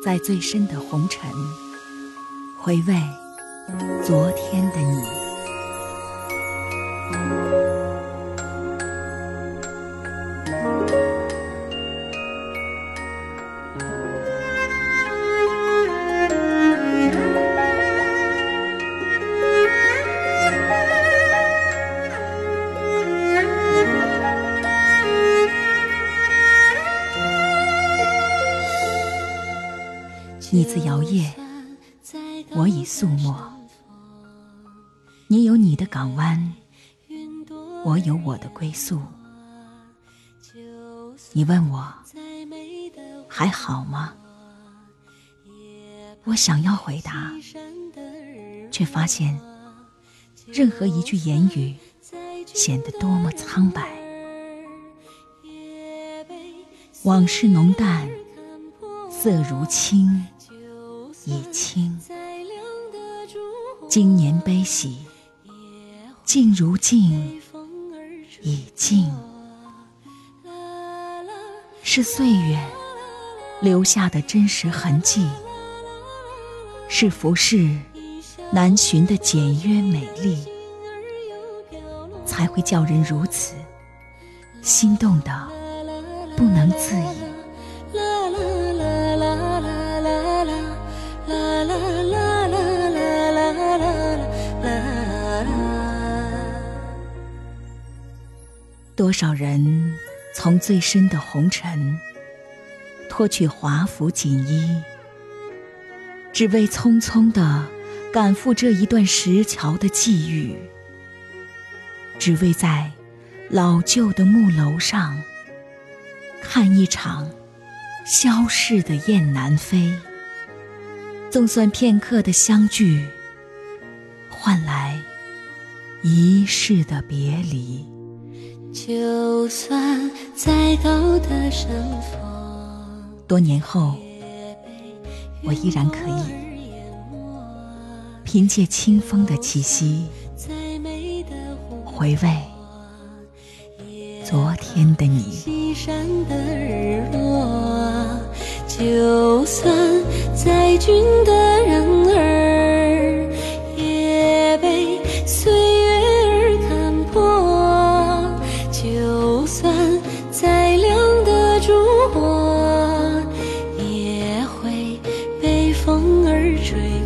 在最深的红尘，回味昨天的你。你自摇曳，我已素墨。你有你的港湾，我有我的归宿。你问我还好吗？我想要回答，却发现任何一句言语显得多么苍白。往事浓淡，色如青。已清，今年悲喜，静如镜，已静。是岁月留下的真实痕迹，是浮世难寻的简约美丽，才会叫人如此心动的不能自已。啦啦啦啦啦啦啦啦多少人从最深的红尘脱去华服锦衣，只为匆匆的赶赴这一段石桥的际遇，只为在老旧的木楼上看一场消逝的雁南飞。总算片刻的相聚，换来一世的别离。就算再高的山峰，多年后，我依然可以凭借清风的气息，回味昨天的你。就算再俊的人儿也被岁月而看破就算再亮的烛火也会被风儿吹。